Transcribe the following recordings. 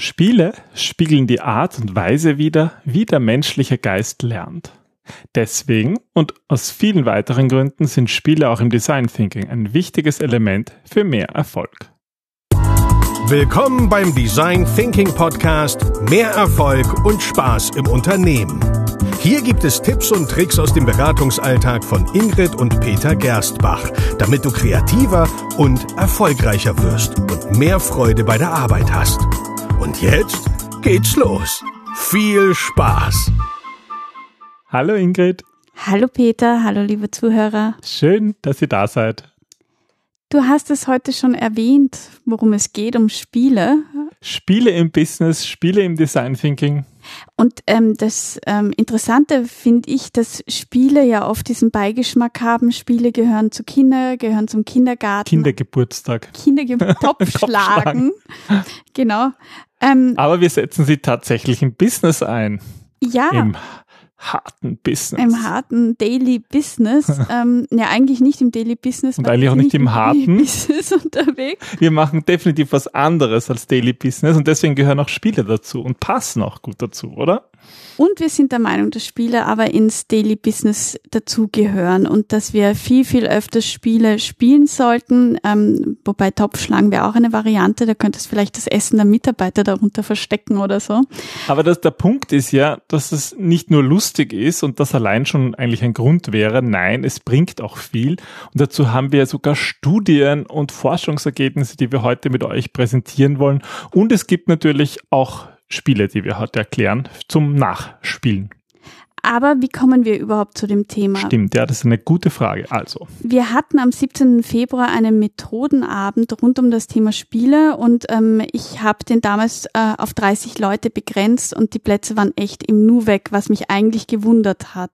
Spiele spiegeln die Art und Weise wider, wie der menschliche Geist lernt. Deswegen und aus vielen weiteren Gründen sind Spiele auch im Design Thinking ein wichtiges Element für mehr Erfolg. Willkommen beim Design Thinking Podcast Mehr Erfolg und Spaß im Unternehmen. Hier gibt es Tipps und Tricks aus dem Beratungsalltag von Ingrid und Peter Gerstbach, damit du kreativer und erfolgreicher wirst und mehr Freude bei der Arbeit hast. Und jetzt geht's los. Viel Spaß! Hallo Ingrid. Hallo Peter, hallo liebe Zuhörer. Schön, dass ihr da seid. Du hast es heute schon erwähnt, worum es geht, um Spiele. Spiele im Business, Spiele im Design Thinking. Und ähm, das ähm, Interessante finde ich, dass Spiele ja oft diesen Beigeschmack haben. Spiele gehören zu Kinder, gehören zum Kindergarten. Kindergeburtstag. Kindergeburtstag. Topfschlagen. genau. Ähm, Aber wir setzen sie tatsächlich im Business ein. Ja. Im harten Business. Im harten Daily Business. ähm, ja, eigentlich nicht im Daily Business. Und eigentlich auch nicht im harten. Business unterwegs. Wir machen definitiv was anderes als Daily Business und deswegen gehören auch Spiele dazu und passen auch gut dazu, oder? Und wir sind der Meinung, dass Spiele aber ins Daily Business dazugehören und dass wir viel, viel öfter Spiele spielen sollten. Ähm, wobei Topfschlagen wäre auch eine Variante. Da könnte es vielleicht das Essen der Mitarbeiter darunter verstecken oder so. Aber das, der Punkt ist ja, dass es nicht nur lustig ist und das allein schon eigentlich ein Grund wäre. Nein, es bringt auch viel. Und dazu haben wir sogar Studien und Forschungsergebnisse, die wir heute mit euch präsentieren wollen. Und es gibt natürlich auch Spiele, die wir heute erklären, zum Nachspielen. Aber wie kommen wir überhaupt zu dem Thema? Stimmt, ja, das ist eine gute Frage. Also. Wir hatten am 17. Februar einen Methodenabend rund um das Thema Spiele und ähm, ich habe den damals äh, auf 30 Leute begrenzt und die Plätze waren echt im Nu weg, was mich eigentlich gewundert hat.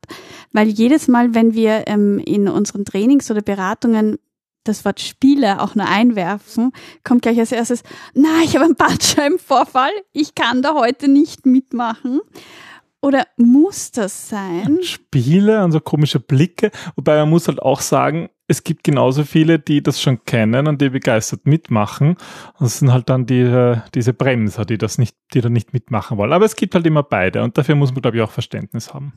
Weil jedes Mal, wenn wir ähm, in unseren Trainings oder Beratungen das Wort Spiele auch nur einwerfen, kommt gleich als erstes, na, ich habe einen Bandscheibenvorfall, ich kann da heute nicht mitmachen. Oder muss das sein? Spiele und so komische Blicke. Wobei man muss halt auch sagen, es gibt genauso viele, die das schon kennen und die begeistert mitmachen. Das sind halt dann die, diese Bremser, die das nicht, die da nicht mitmachen wollen. Aber es gibt halt immer beide und dafür muss man, glaube ich, auch Verständnis haben.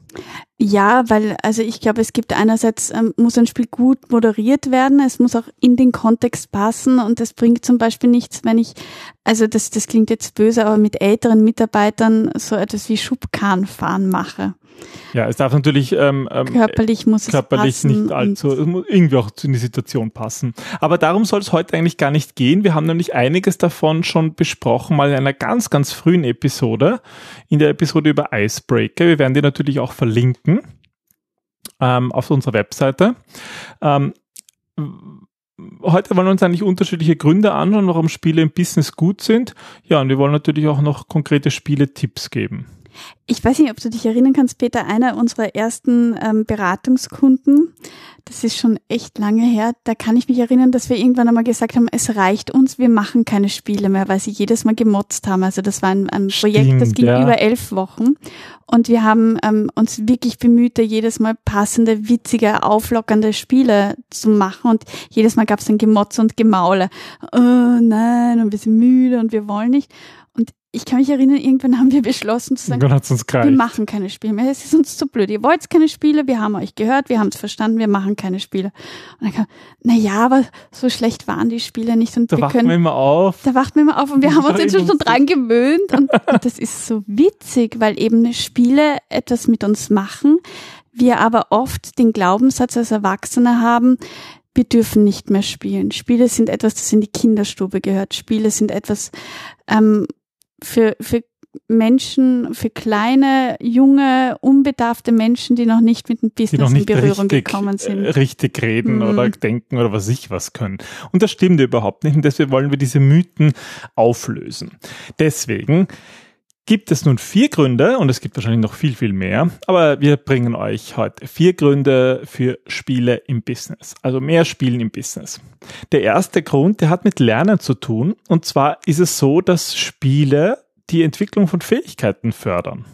Ja, weil, also ich glaube, es gibt einerseits, ähm, muss ein Spiel gut moderiert werden, es muss auch in den Kontext passen und es bringt zum Beispiel nichts, wenn ich, also das, das klingt jetzt böse, aber mit älteren Mitarbeitern so etwas wie Schubkarrenfahren mache. Ja, es darf natürlich ähm, ähm körperlich muss körperlich es nicht allzu, es muss irgendwie auch in die Situation passen. Aber darum soll es heute eigentlich gar nicht gehen. Wir haben nämlich einiges davon schon besprochen, mal in einer ganz, ganz frühen Episode, in der Episode über Icebreaker. Wir werden die natürlich auch verlinken ähm, auf unserer Webseite. Ähm, heute wollen wir uns eigentlich unterschiedliche Gründe anschauen, warum Spiele im Business gut sind. Ja, und wir wollen natürlich auch noch konkrete Spiele-Tipps geben. Ich weiß nicht, ob du dich erinnern kannst, Peter, einer unserer ersten ähm, Beratungskunden, das ist schon echt lange her, da kann ich mich erinnern, dass wir irgendwann einmal gesagt haben, es reicht uns, wir machen keine Spiele mehr, weil sie jedes Mal gemotzt haben. Also das war ein, ein Projekt, Stimmt, das ging ja. über elf Wochen. Und wir haben ähm, uns wirklich bemüht, da jedes Mal passende, witzige, auflockernde Spiele zu machen. Und jedes Mal gab es dann Gemotz und Gemaule. Oh nein, und wir sind müde und wir wollen nicht ich kann mich erinnern, irgendwann haben wir beschlossen zu sagen, wir machen keine Spiele mehr. Es ist uns zu blöd. Ihr wollt keine Spiele, wir haben euch gehört, wir haben es verstanden, wir machen keine Spiele. Und dann kam, na ja, aber so schlecht waren die Spiele nicht. Und da wir wachten können, wir immer auf. Da wachten wir immer auf und wir haben uns jetzt schon dran gewöhnt. Und, und das ist so witzig, weil eben Spiele etwas mit uns machen. Wir aber oft den Glaubenssatz als Erwachsene haben, wir dürfen nicht mehr spielen. Spiele sind etwas, das in die Kinderstube gehört. Spiele sind etwas, ähm, für, für Menschen, für kleine, junge, unbedarfte Menschen, die noch nicht mit dem Business in Berührung richtig, gekommen sind. Äh, richtig reden mhm. oder denken oder was ich was können. Und das stimmt überhaupt nicht. Und deswegen wollen wir diese Mythen auflösen. Deswegen gibt es nun vier Gründe, und es gibt wahrscheinlich noch viel, viel mehr, aber wir bringen euch heute vier Gründe für Spiele im Business, also mehr Spielen im Business. Der erste Grund, der hat mit Lernen zu tun, und zwar ist es so, dass Spiele die Entwicklung von Fähigkeiten fördern.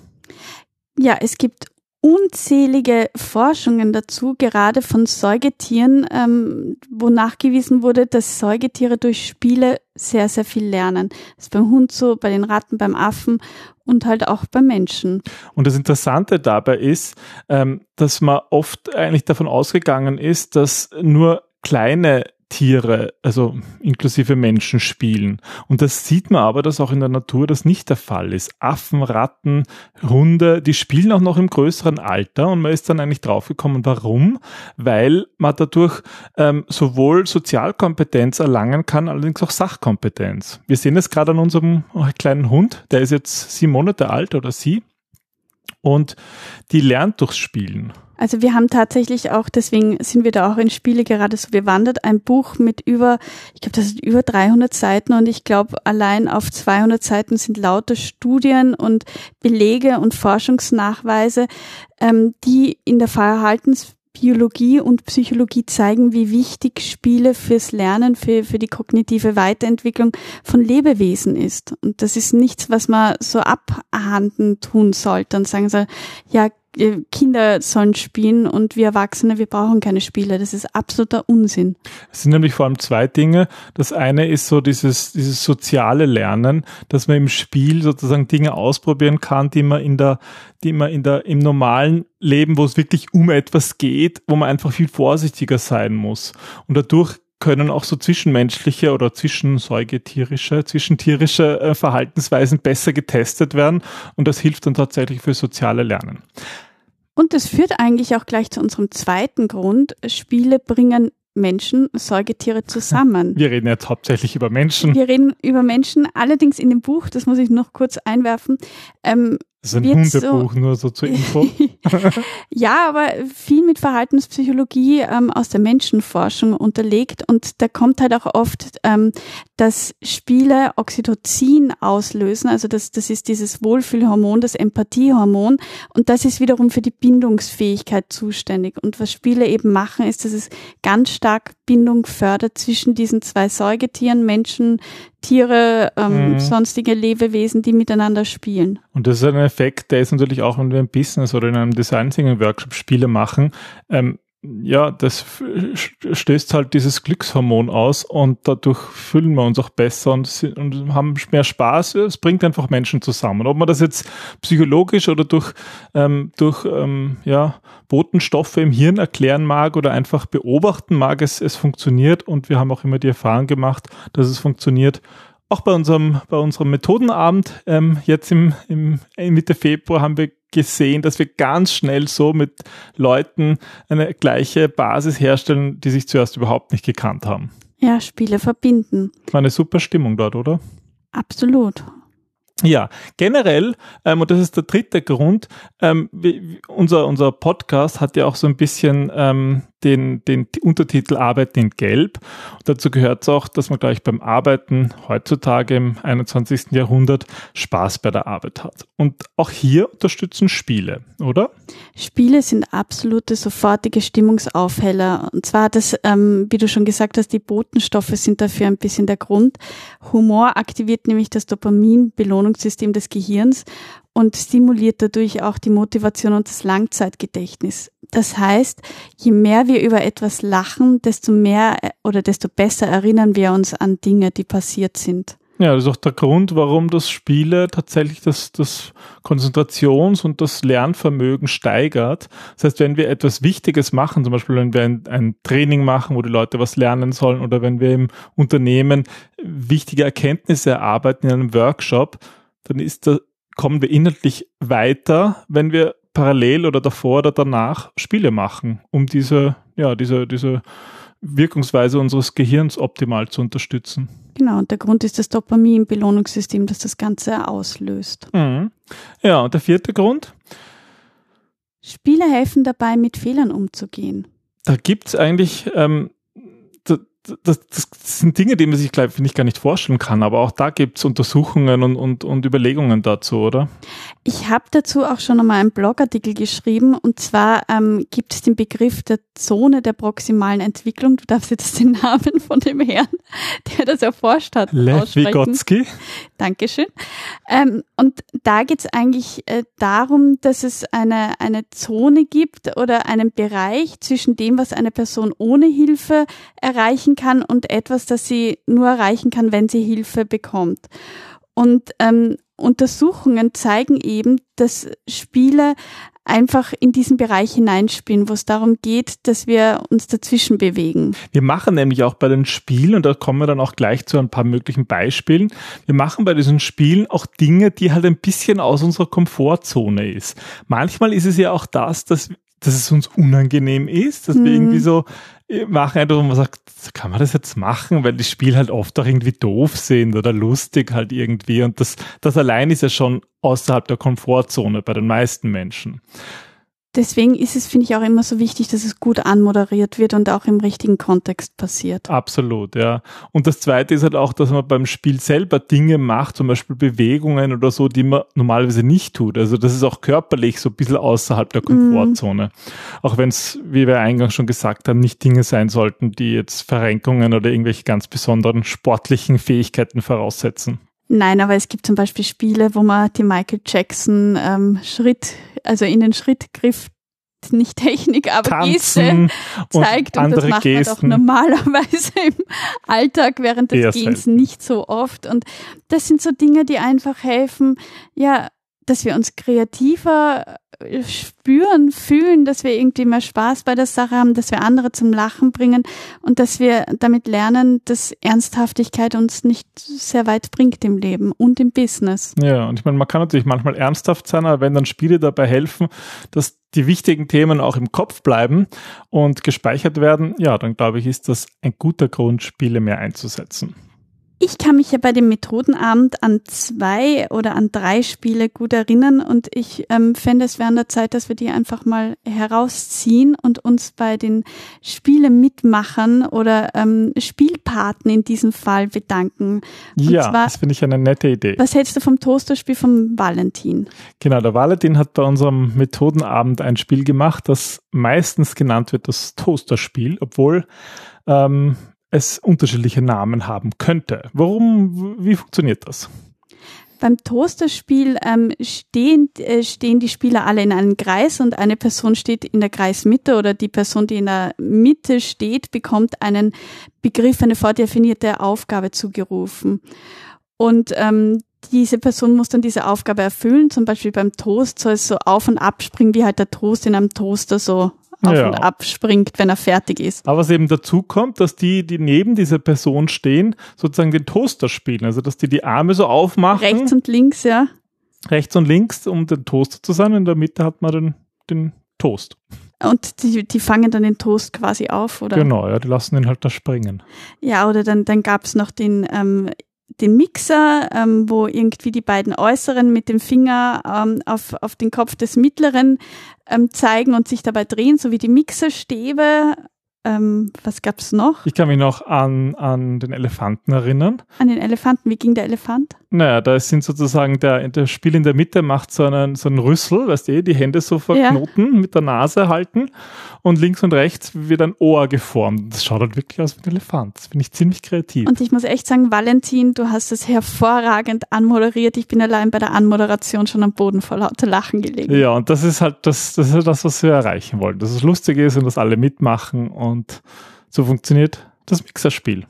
Ja, es gibt unzählige Forschungen dazu, gerade von Säugetieren, ähm, wo nachgewiesen wurde, dass Säugetiere durch Spiele sehr, sehr viel lernen. Das ist beim Hund so, bei den Ratten, beim Affen und halt auch beim Menschen. Und das Interessante dabei ist, ähm, dass man oft eigentlich davon ausgegangen ist, dass nur kleine Tiere, also inklusive Menschen spielen. Und das sieht man aber, dass auch in der Natur das nicht der Fall ist. Affen, Ratten, Hunde, die spielen auch noch im größeren Alter und man ist dann eigentlich draufgekommen, warum? Weil man dadurch ähm, sowohl Sozialkompetenz erlangen kann, allerdings auch Sachkompetenz. Wir sehen es gerade an unserem kleinen Hund, der ist jetzt sieben Monate alt oder sie und die lernt durchs Spielen. Also wir haben tatsächlich auch, deswegen sind wir da auch in Spiele gerade so bewandert, ein Buch mit über, ich glaube, das sind über 300 Seiten und ich glaube, allein auf 200 Seiten sind lauter Studien und Belege und Forschungsnachweise, ähm, die in der Verhaltensbiologie und Psychologie zeigen, wie wichtig Spiele fürs Lernen, für, für die kognitive Weiterentwicklung von Lebewesen ist. Und das ist nichts, was man so abhanden tun sollte und sagen soll, ja, Kinder sollen spielen und wir Erwachsene, wir brauchen keine Spiele. Das ist absoluter Unsinn. Es sind nämlich vor allem zwei Dinge. Das eine ist so dieses, dieses soziale Lernen, dass man im Spiel sozusagen Dinge ausprobieren kann, die man in der, die man in der, im normalen Leben, wo es wirklich um etwas geht, wo man einfach viel vorsichtiger sein muss. Und dadurch können auch so zwischenmenschliche oder zwischensäugetierische, zwischentierische äh, Verhaltensweisen besser getestet werden und das hilft dann tatsächlich für soziale Lernen. Und das führt eigentlich auch gleich zu unserem zweiten Grund. Spiele bringen Menschen, Säugetiere zusammen. Wir reden jetzt hauptsächlich über Menschen. Wir reden über Menschen, allerdings in dem Buch, das muss ich noch kurz einwerfen, ähm, das ist ein Hundebuch, so, nur so zur Info. ja, aber viel mit Verhaltenspsychologie ähm, aus der Menschenforschung unterlegt und da kommt halt auch oft, ähm, dass Spiele Oxytocin auslösen, also das, das ist dieses Wohlfühlhormon, das Empathiehormon und das ist wiederum für die Bindungsfähigkeit zuständig. Und was Spiele eben machen, ist, dass es ganz stark Bindung fördert zwischen diesen zwei Säugetieren, Menschen, Tiere, ähm, mhm. sonstige Lebewesen, die miteinander spielen. Und das ist ein Effekt, der ist natürlich auch, wenn wir im Business oder in einem Design Thinking Workshop Spiele machen, ähm, ja, das stößt halt dieses Glückshormon aus und dadurch fühlen wir uns auch besser und, und haben mehr Spaß. Es bringt einfach Menschen zusammen. Ob man das jetzt psychologisch oder durch, ähm, durch ähm, ja, Botenstoffe im Hirn erklären mag oder einfach beobachten mag, es, es funktioniert und wir haben auch immer die Erfahrung gemacht, dass es funktioniert. Auch bei unserem, bei unserem Methodenabend ähm, jetzt im, im Mitte Februar haben wir gesehen, dass wir ganz schnell so mit Leuten eine gleiche Basis herstellen, die sich zuerst überhaupt nicht gekannt haben. Ja, Spiele verbinden. War eine super Stimmung dort, oder? Absolut. Ja, generell, ähm, und das ist der dritte Grund, ähm, wie, unser, unser Podcast hat ja auch so ein bisschen ähm, den, den Untertitel Arbeiten in Gelb. Und dazu gehört es auch, dass man gleich beim Arbeiten heutzutage im 21. Jahrhundert Spaß bei der Arbeit hat. Und auch hier unterstützen Spiele, oder? Spiele sind absolute sofortige Stimmungsaufheller. Und zwar das, ähm, wie du schon gesagt hast, die Botenstoffe sind dafür ein bisschen der Grund. Humor aktiviert nämlich das Dopamin-Belohnungssystem des Gehirns und stimuliert dadurch auch die Motivation und das Langzeitgedächtnis. Das heißt, je mehr wir über etwas lachen, desto mehr äh, oder desto besser erinnern wir uns an Dinge, die passiert sind. Ja, das ist auch der Grund, warum das Spiele tatsächlich das, das Konzentrations- und das Lernvermögen steigert. Das heißt, wenn wir etwas Wichtiges machen, zum Beispiel wenn wir ein, ein Training machen, wo die Leute was lernen sollen oder wenn wir im Unternehmen wichtige Erkenntnisse erarbeiten in einem Workshop, dann ist da, kommen wir inhaltlich weiter, wenn wir parallel oder davor oder danach Spiele machen, um diese, ja, diese, diese Wirkungsweise unseres Gehirns optimal zu unterstützen. Genau, und der Grund ist das Dopamin-Belohnungssystem, das das Ganze auslöst. Mhm. Ja, und der vierte Grund? Spiele helfen dabei, mit Fehlern umzugehen. Da gibt's eigentlich ähm, das, das sind Dinge, die man sich, glaube ich, gar nicht vorstellen kann. Aber auch da gibt's Untersuchungen und, und, und Überlegungen dazu, oder? Ich habe dazu auch schon einmal einen Blogartikel geschrieben. Und zwar ähm, gibt es den Begriff der Zone der proximalen Entwicklung. Du darfst jetzt den Namen von dem Herrn, der das erforscht hat, Lev Vygotsky. Dankeschön. Ähm, und da geht es eigentlich äh, darum, dass es eine, eine Zone gibt oder einen Bereich zwischen dem, was eine Person ohne Hilfe erreichen kann und etwas, das sie nur erreichen kann, wenn sie Hilfe bekommt. Und ähm, Untersuchungen zeigen eben, dass Spiele einfach in diesen Bereich hineinspielen, wo es darum geht, dass wir uns dazwischen bewegen. Wir machen nämlich auch bei den Spielen, und da kommen wir dann auch gleich zu ein paar möglichen Beispielen, wir machen bei diesen Spielen auch Dinge, die halt ein bisschen aus unserer Komfortzone ist. Manchmal ist es ja auch das, dass dass es uns unangenehm ist, dass mhm. wir irgendwie so machen einfach, wo man sagt, kann man das jetzt machen, weil die Spiele halt oft auch irgendwie doof sind oder lustig halt irgendwie. Und das, das allein ist ja schon außerhalb der Komfortzone bei den meisten Menschen deswegen ist es, finde ich, auch immer so wichtig, dass es gut anmoderiert wird und auch im richtigen Kontext passiert. Absolut, ja. Und das Zweite ist halt auch, dass man beim Spiel selber Dinge macht, zum Beispiel Bewegungen oder so, die man normalerweise nicht tut. Also das ist auch körperlich so ein bisschen außerhalb der Komfortzone. Mm. Auch wenn es, wie wir eingangs schon gesagt haben, nicht Dinge sein sollten, die jetzt Verrenkungen oder irgendwelche ganz besonderen sportlichen Fähigkeiten voraussetzen. Nein, aber es gibt zum Beispiel Spiele, wo man die Michael Jackson ähm, Schritt, also in den Schrittgriff nicht Technik, aber Geste zeigt. Und, und das macht Gesten. man doch normalerweise im Alltag während des Gehens nicht so oft. Und das sind so Dinge, die einfach helfen, ja, dass wir uns kreativer spüren, fühlen, dass wir irgendwie mehr Spaß bei der Sache haben, dass wir andere zum Lachen bringen und dass wir damit lernen, dass Ernsthaftigkeit uns nicht sehr weit bringt im Leben und im Business. Ja, und ich meine, man kann natürlich manchmal ernsthaft sein, aber wenn dann Spiele dabei helfen, dass die wichtigen Themen auch im Kopf bleiben und gespeichert werden, ja, dann glaube ich, ist das ein guter Grund, Spiele mehr einzusetzen. Ich kann mich ja bei dem Methodenabend an zwei oder an drei Spiele gut erinnern und ich ähm, fände es wäre an der Zeit, dass wir die einfach mal herausziehen und uns bei den Spielemitmachern oder ähm, Spielpaten in diesem Fall bedanken. Und ja, zwar, das finde ich eine nette Idee. Was hältst du vom Toasterspiel vom Valentin? Genau, der Valentin hat bei unserem Methodenabend ein Spiel gemacht, das meistens genannt wird das Toasterspiel, obwohl ähm, es unterschiedliche Namen haben könnte. Warum, wie funktioniert das? Beim Toasterspiel ähm, stehen, äh, stehen die Spieler alle in einem Kreis und eine Person steht in der Kreismitte oder die Person, die in der Mitte steht, bekommt einen Begriff, eine vordefinierte Aufgabe zugerufen. Und ähm, diese Person muss dann diese Aufgabe erfüllen. Zum Beispiel beim Toast soll es so auf und ab springen, wie halt der Toast in einem Toaster so auf ja. und ab springt, wenn er fertig ist. Aber was eben dazu kommt, dass die, die neben dieser Person stehen, sozusagen den Toaster spielen. Also, dass die die Arme so aufmachen. Rechts und links, ja. Rechts und links, um den Toaster zu sein. In der Mitte hat man den, den Toast. Und die, die fangen dann den Toast quasi auf, oder? Genau, ja, die lassen ihn halt da springen. Ja, oder dann, dann gab es noch den ähm, den Mixer, ähm, wo irgendwie die beiden Äußeren mit dem Finger ähm, auf, auf den Kopf des Mittleren ähm, zeigen und sich dabei drehen, so wie die Mixerstäbe ähm, was gab's noch? Ich kann mich noch an, an den Elefanten erinnern. An den Elefanten, wie ging der Elefant? Naja, da sind sozusagen der, der Spiel in der Mitte macht so einen, so einen Rüssel, weißt du, die Hände so verknoten, ja. mit der Nase halten und links und rechts wird ein Ohr geformt. Das schaut halt wirklich aus wie ein Elefant. Das finde ich ziemlich kreativ. Und ich muss echt sagen, Valentin, du hast es hervorragend anmoderiert. Ich bin allein bei der Anmoderation schon am Boden vor lauter Lachen gelegen. Ja, und das ist halt das, das, ist das was wir erreichen wollen. Dass es lustig ist und dass alle mitmachen und und so funktioniert das Mixerspiel.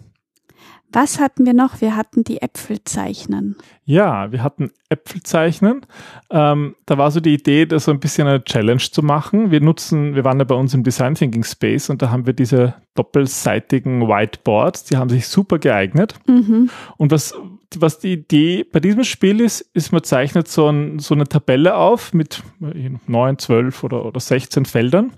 Was hatten wir noch? Wir hatten die Äpfelzeichnen. Ja, wir hatten Äpfelzeichnen. Ähm, da war so die Idee, da so ein bisschen eine Challenge zu machen. Wir nutzen, wir waren ja bei uns im Design Thinking Space und da haben wir diese doppelseitigen Whiteboards, die haben sich super geeignet. Mhm. Und was, was die Idee bei diesem Spiel ist, ist, man zeichnet so, ein, so eine Tabelle auf mit neun, zwölf oder, oder 16 Feldern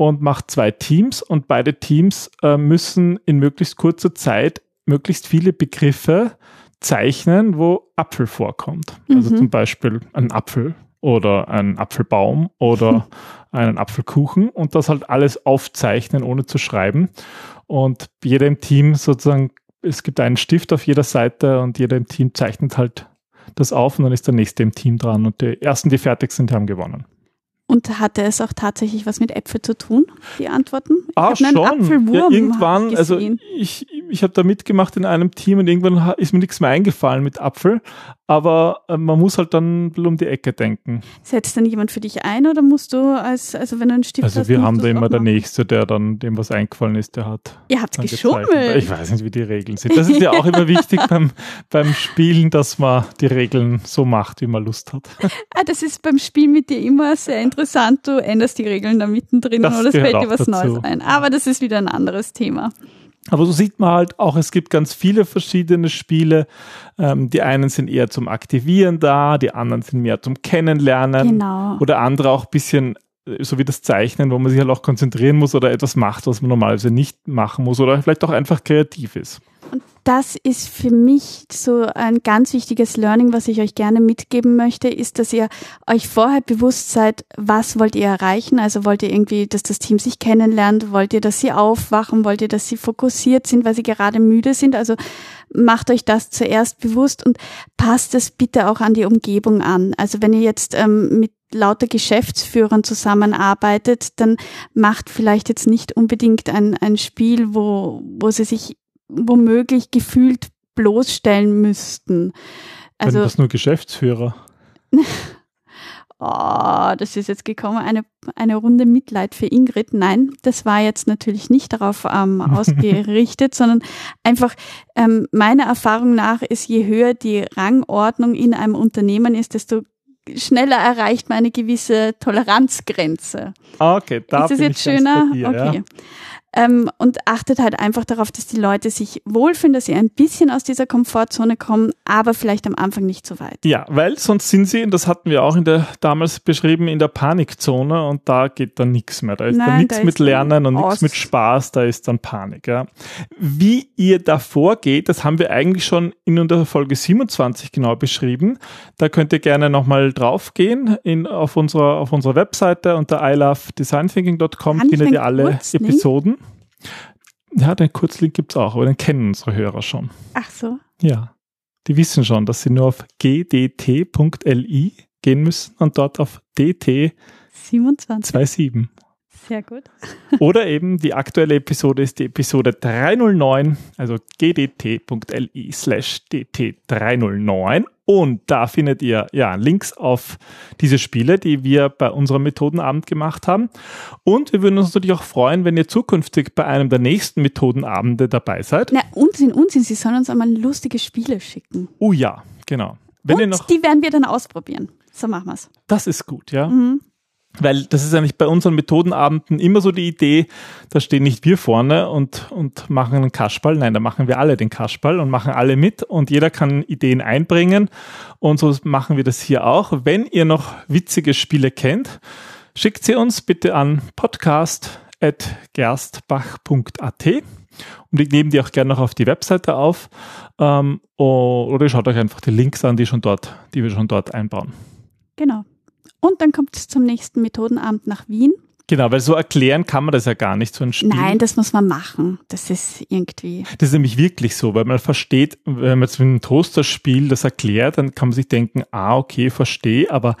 und macht zwei Teams und beide Teams äh, müssen in möglichst kurzer Zeit möglichst viele Begriffe zeichnen, wo Apfel vorkommt. Also mhm. Also zum Beispiel ein Apfel oder ein Apfelbaum oder einen Apfelkuchen und das halt alles aufzeichnen, ohne zu schreiben. Und jeder im Team sozusagen, es gibt einen Stift auf jeder Seite und jeder im Team zeichnet halt das auf und dann ist der nächste im Team dran und die ersten, die fertig sind, haben gewonnen. Und hatte es auch tatsächlich was mit Äpfel zu tun, die Antworten? Ich ah, schon. Apfelwurm ja, irgendwann, also ich, ich habe da mitgemacht in einem Team und irgendwann ist mir nichts mehr eingefallen mit Apfel. Aber äh, man muss halt dann um die Ecke denken. Setzt dann jemand für dich ein oder musst du als, also wenn du einen Stift also hast, wir musst haben da immer der? Nächste, der dann dem was eingefallen ist, der hat. Ihr habt geschummelt. Ich weiß nicht, wie die Regeln sind. Das ist ja auch immer wichtig beim, beim Spielen, dass man die Regeln so macht, wie man Lust hat. Ah, das ist beim Spiel mit dir immer sehr interessant. Du änderst die Regeln da mittendrin Das oder es fällt dir was dazu. Neues ein. Aber das ist wieder ein anderes Thema. Aber so sieht man halt auch, es gibt ganz viele verschiedene Spiele. Ähm, die einen sind eher zum Aktivieren da, die anderen sind mehr zum Kennenlernen. Genau. Oder andere auch ein bisschen so wie das Zeichnen, wo man sich halt auch konzentrieren muss oder etwas macht, was man normalerweise nicht machen muss oder vielleicht auch einfach kreativ ist. Und das ist für mich so ein ganz wichtiges Learning, was ich euch gerne mitgeben möchte, ist, dass ihr euch vorher bewusst seid, was wollt ihr erreichen? Also wollt ihr irgendwie, dass das Team sich kennenlernt? Wollt ihr, dass sie aufwachen? Wollt ihr, dass sie fokussiert sind, weil sie gerade müde sind? Also macht euch das zuerst bewusst und passt es bitte auch an die Umgebung an. Also wenn ihr jetzt ähm, mit lauter Geschäftsführern zusammenarbeitet, dann macht vielleicht jetzt nicht unbedingt ein, ein Spiel, wo, wo sie sich womöglich gefühlt bloßstellen müssten. Also Also, das nur Geschäftsführer. oh, das ist jetzt gekommen, eine, eine Runde Mitleid für Ingrid. Nein, das war jetzt natürlich nicht darauf ähm, ausgerichtet, sondern einfach ähm, meiner Erfahrung nach ist, je höher die Rangordnung in einem Unternehmen ist, desto schneller erreicht man eine gewisse Toleranzgrenze. Ah, okay, da ist es jetzt schöner? dir, okay. Ja. Ähm, und achtet halt einfach darauf, dass die Leute sich wohlfühlen, dass sie ein bisschen aus dieser Komfortzone kommen, aber vielleicht am Anfang nicht so weit. Ja, weil sonst sind sie, und das hatten wir auch in der damals beschrieben, in der Panikzone und da geht dann nichts mehr. Da ist dann Nein, nichts da mit dann Lernen und nichts mit Spaß, da ist dann Panik. Ja. Wie ihr da vorgeht, das haben wir eigentlich schon in der Folge 27 genau beschrieben. Da könnt ihr gerne nochmal draufgehen in, auf, unserer, auf unserer Webseite unter ilovedesignThinking.com findet ihr alle? Episoden. Ja, den Kurzlink gibt's auch, aber den kennen unsere Hörer schon. Ach so. Ja, die wissen schon, dass sie nur auf gdt.li gehen müssen und dort auf dt27. 27. Sehr gut. Oder eben die aktuelle Episode ist die Episode 309, also gdt.li slash dt309. Und da findet ihr ja Links auf diese Spiele, die wir bei unserem Methodenabend gemacht haben. Und wir würden uns natürlich auch freuen, wenn ihr zukünftig bei einem der nächsten Methodenabende dabei seid. Na, Unsinn, Unsinn, sie sollen uns einmal lustige Spiele schicken. Oh ja, genau. Wenn Und die werden wir dann ausprobieren. So machen wir's. das ist gut, ja. Mhm. Weil das ist eigentlich bei unseren Methodenabenden immer so die Idee, da stehen nicht wir vorne und, und machen einen Kasperl. Nein, da machen wir alle den Kasperl und machen alle mit und jeder kann Ideen einbringen. Und so machen wir das hier auch. Wenn ihr noch witzige Spiele kennt, schickt sie uns bitte an podcast.gerstbach.at und ich nehme die auch gerne noch auf die Webseite auf. Ähm, oder schaut euch einfach die Links an, die, schon dort, die wir schon dort einbauen. Genau. Und dann kommt es zum nächsten Methodenabend nach Wien. Genau, weil so erklären kann man das ja gar nicht, so ein Spiel. Nein, das muss man machen. Das ist irgendwie. Das ist nämlich wirklich so, weil man versteht, wenn man jetzt mit einem Toaster-Spiel das erklärt, dann kann man sich denken, ah, okay, verstehe, aber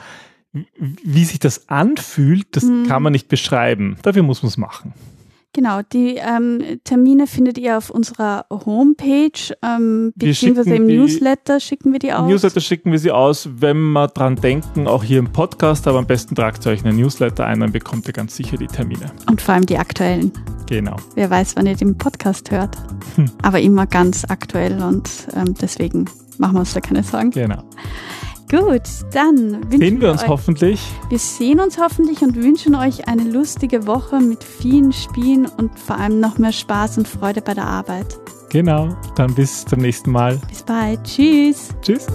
wie sich das anfühlt, das Mhm. kann man nicht beschreiben. Dafür muss man es machen. Genau, die ähm, Termine findet ihr auf unserer Homepage, ähm, beziehungsweise im Newsletter schicken wir die Im aus. Newsletter schicken wir sie aus, wenn wir dran denken, auch hier im Podcast, aber am besten tragt ihr euch einen Newsletter ein, dann bekommt ihr ganz sicher die Termine. Und vor allem die aktuellen. Genau. Wer weiß, wann ihr den Podcast hört. Hm. Aber immer ganz aktuell und ähm, deswegen machen wir uns da keine Sorgen. Genau. Gut, dann wünschen Sehen wir uns euch, hoffentlich. Wir sehen uns hoffentlich und wünschen euch eine lustige Woche mit vielen Spielen und vor allem noch mehr Spaß und Freude bei der Arbeit. Genau. Dann bis zum nächsten Mal. Bis bald. Tschüss. Tschüss.